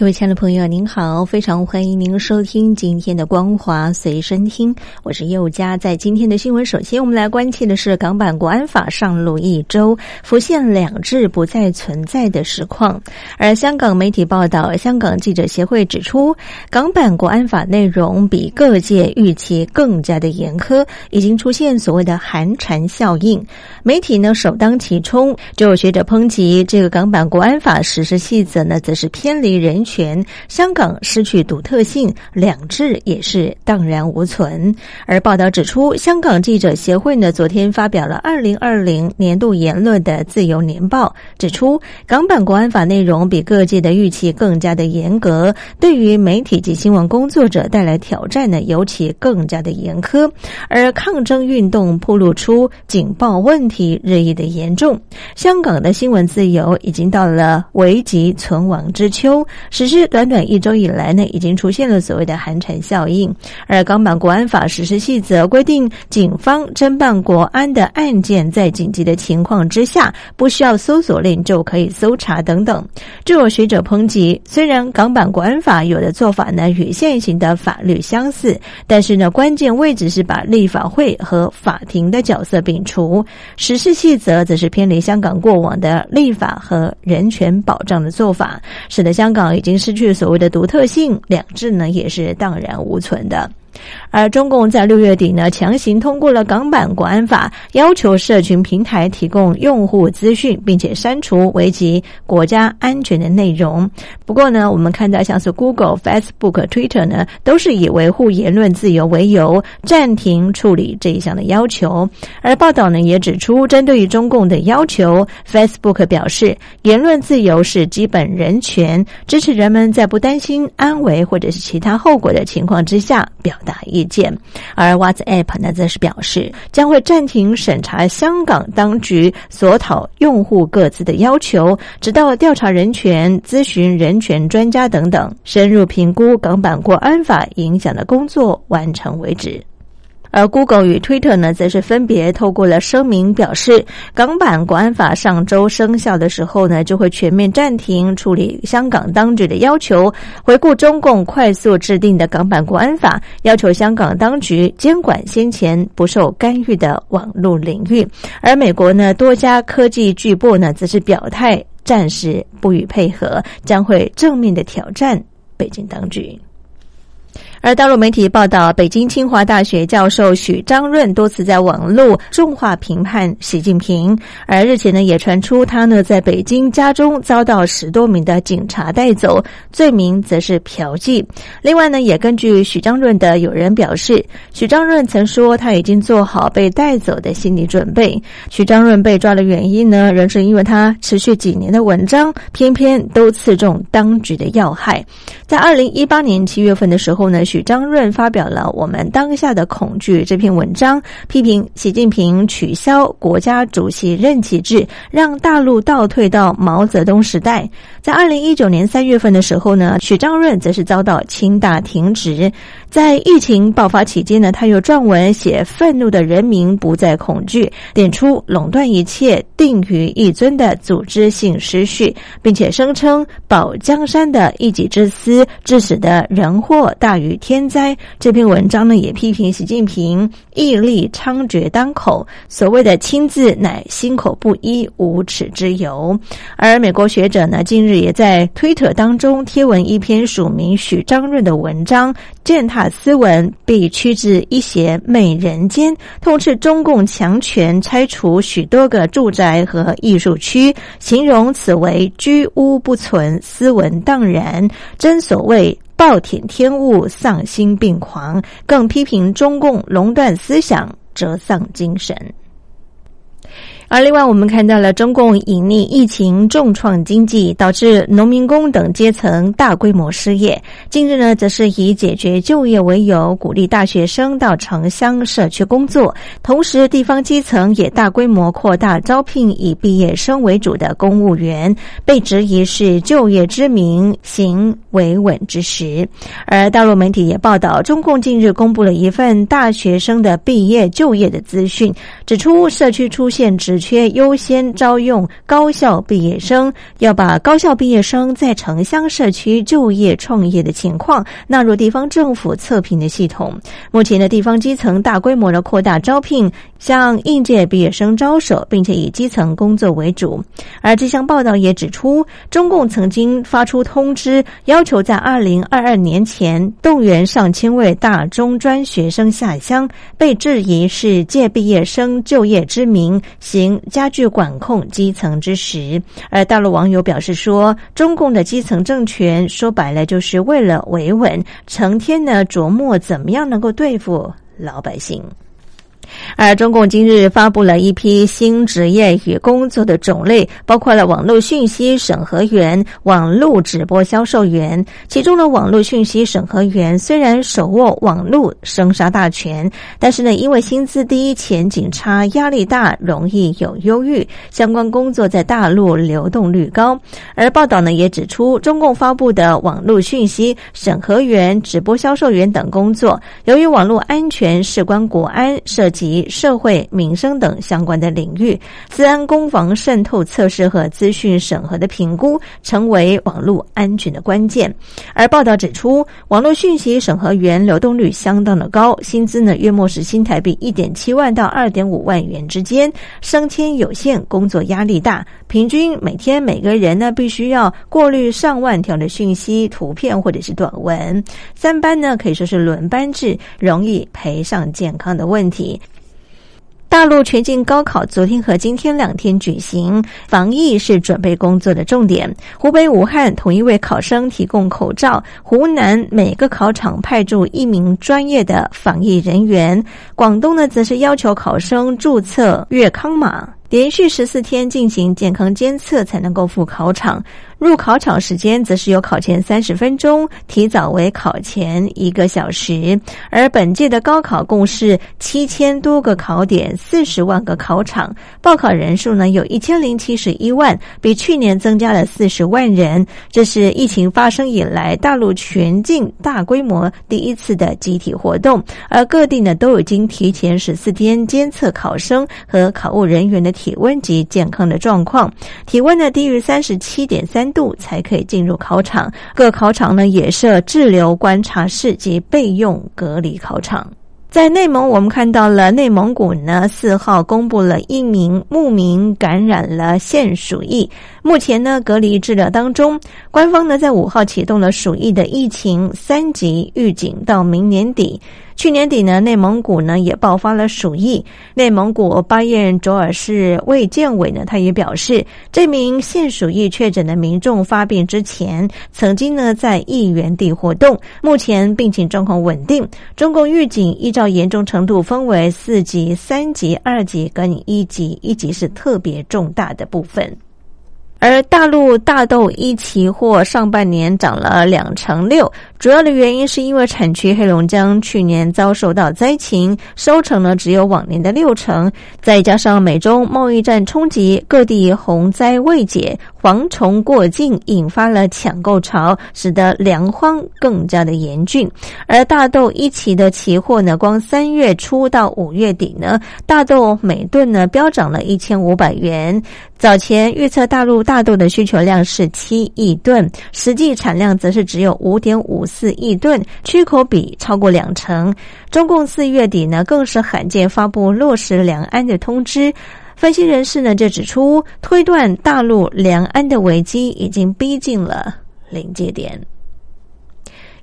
各位亲爱的朋友，您好，非常欢迎您收听今天的光华随身听，我是佑佳。在今天的新闻，首先我们来关切的是港版国安法上路一周，浮现两制不再存在的实况。而香港媒体报道，香港记者协会指出，港版国安法内容比各界预期更加的严苛，已经出现所谓的寒蝉效应。媒体呢首当其冲，就有学者抨击这个港版国安法实施细则呢，则是偏离人。权香港失去独特性，两制也是荡然无存。而报道指出，香港记者协会呢昨天发表了二零二零年度言论的自由年报，指出港版国安法内容比各界的预期更加的严格，对于媒体及新闻工作者带来挑战呢尤其更加的严苛。而抗争运动暴露出警报问题日益的严重，香港的新闻自由已经到了危急存亡之秋。只是短短一周以来呢，已经出现了所谓的寒蝉效应。而港版国安法实施细则规定，警方侦办国安的案件，在紧急的情况之下，不需要搜索令就可以搜查等等。就有学者抨击，虽然港版国安法有的做法呢与现行的法律相似，但是呢，关键位置是把立法会和法庭的角色摒除，实施细则则是偏离香港过往的立法和人权保障的做法，使得香港已经。经失去所谓的独特性，两制呢也是荡然无存的。而中共在六月底呢，强行通过了港版国安法，要求社群平台提供用户资讯，并且删除危及国家安全的内容。不过呢，我们看到像是 Google、Facebook、Twitter 呢，都是以维护言论自由为由，暂停处理这一项的要求。而报道呢，也指出，针对于中共的要求，Facebook 表示，言论自由是基本人权，支持人们在不担心安危或者是其他后果的情况之下表。达意见，而 WhatsApp 呢，则是表示将会暂停审查香港当局所讨用户各自的要求，直到调查人权、咨询人权专家等等，深入评估港版国安法影响的工作完成为止。而 Google 与 Twitter 呢，则是分别透过了声明表示，港版国安法上周生效的时候呢，就会全面暂停处理香港当局的要求，回顾中共快速制定的港版国安法，要求香港当局监管先前不受干预的网络领域。而美国呢，多家科技巨擘呢，则是表态暂时不予配合，将会正面的挑战北京当局。而大陆媒体报道，北京清华大学教授许章润多次在网络重话评判习近平，而日前呢，也传出他呢在北京家中遭到十多名的警察带走，罪名则是嫖妓。另外呢，也根据许章润的友人表示，许章润曾说他已经做好被带走的心理准备。许章润被抓的原因呢，仍是因为他持续几年的文章，偏偏都刺中当局的要害。在二零一八年七月份的时候呢。许章润发表了《我们当下的恐惧》这篇文章，批评习近平取消国家主席任期制，让大陆倒退到毛泽东时代。在二零一九年三月份的时候呢，许章润则是遭到清大停职。在疫情爆发期间呢，他又撰文写“愤怒的人民不再恐惧”，点出垄断一切、定于一尊的组织性失序，并且声称保江山的一己之私致使的人祸大于天灾。这篇文章呢，也批评习近平毅力猖獗当口，所谓的“亲自”乃心口不一、无耻之尤。而美国学者呢，近日也在推特当中贴文一篇署名许章润的文章，践踏。斯文被驱至一邪媚人间，痛斥中共强权拆除许多个住宅和艺术区，形容此为居屋不存，斯文荡然。真所谓暴殄天物，丧心病狂。更批评中共垄断思想，折丧精神。而另外，我们看到了中共隐匿疫情重创经济，导致农民工等阶层大规模失业。近日呢，则是以解决就业为由，鼓励大学生到城乡社区工作。同时，地方基层也大规模扩大招聘以毕业生为主的公务员，被质疑是就业之名行维稳之实。而大陆媒体也报道，中共近日公布了一份大学生的毕业就业的资讯，指出社区出现职。缺优先招用高校毕业生，要把高校毕业生在城乡社区就业创业的情况纳入地方政府测评的系统。目前的地方基层大规模的扩大招聘，向应届毕业生招手，并且以基层工作为主。而这项报道也指出，中共曾经发出通知，要求在二零二二年前动员上千位大中专学生下乡，被质疑是借毕业生就业之名行。加剧管控基层之时，而大陆网友表示说，中共的基层政权说白了就是为了维稳，成天呢琢磨怎么样能够对付老百姓。而中共今日发布了一批新职业与工作的种类，包括了网络讯息审核员、网络直播销售员。其中的网络讯息审核员虽然手握网络生杀大权，但是呢，因为薪资低、前景差、压力大，容易有忧郁。相关工作在大陆流动率高。而报道呢也指出，中共发布的网络讯息审核员、直播销售员等工作，由于网络安全事关国安，涉及。及社会民生等相关的领域，治安攻防渗透测试和资讯审核的评估，成为网络安全的关键。而报道指出，网络讯息审核员流动率相当的高，薪资呢约莫是新台币一点七万到二点五万元之间，升迁有限，工作压力大，平均每天每个人呢必须要过滤上万条的讯息、图片或者是短文，三班呢可以说是轮班制，容易赔上健康的问题。大陆全境高考昨天和今天两天举行，防疫是准备工作的重点。湖北武汉统一为考生提供口罩，湖南每个考场派驻一名专业的防疫人员，广东呢则是要求考生注册粤康码，连续十四天进行健康监测才能够赴考场。入考场时间则是由考前三十分钟提早为考前一个小时，而本届的高考共是七千多个考点，四十万个考场，报考人数呢有一千零七十一万，比去年增加了四十万人。这是疫情发生以来大陆全境大规模第一次的集体活动，而各地呢都已经提前十四天监测考生和考务人员的体温及健康的状况，体温呢低于三十七点三。度才可以进入考场，各考场呢也设滞留观察室及备用隔离考场。在内蒙，我们看到了内蒙古呢四号公布了一名牧民感染了腺鼠疫，目前呢隔离治疗当中。官方呢在五号启动了鼠疫的疫情三级预警，到明年底。去年底呢，内蒙古呢也爆发了鼠疫。内蒙古巴彦卓尔市卫健委呢，他也表示，这名腺鼠疫确诊的民众发病之前，曾经呢在疫源地活动，目前病情状况稳定。中共预警依照严重程度分为四级、三级、二级跟一级，一级是特别重大的部分。而大陆大豆一期货上半年涨了两成六。主要的原因是因为产区黑龙江去年遭受到灾情，收成呢只有往年的六成，再加上美中贸易战冲击，各地洪灾未解，蝗虫过境，引发了抢购潮，使得粮荒更加的严峻。而大豆一期的期货呢，光三月初到五月底呢，大豆每吨呢飙涨了一千五百元。早前预测大陆大豆的需求量是七亿吨，实际产量则是只有五点五。四亿吨，缺口比超过两成。中共四月底呢，更是罕见发布落实两安的通知。分析人士呢就指出，推断大陆两安的危机已经逼近了临界点。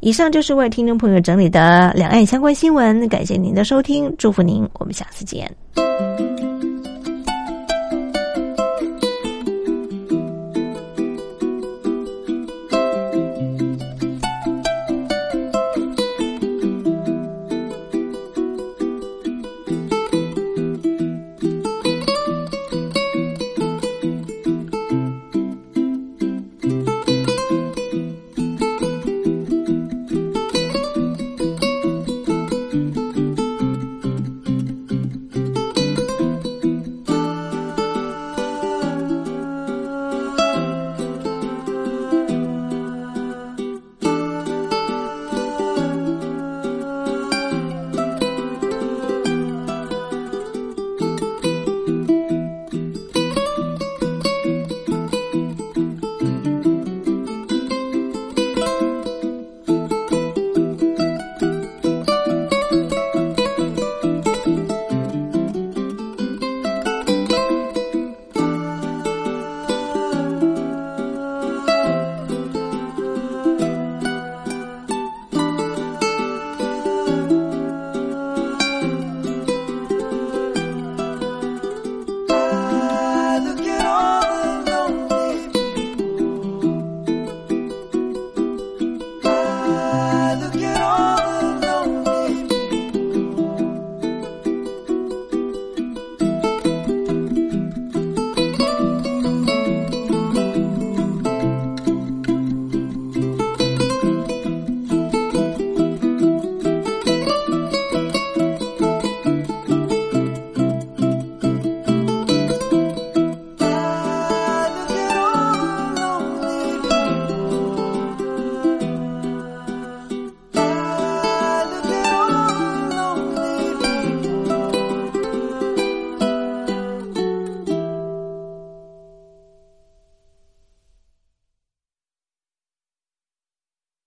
以上就是为听众朋友整理的两岸相关新闻，感谢您的收听，祝福您，我们下次见。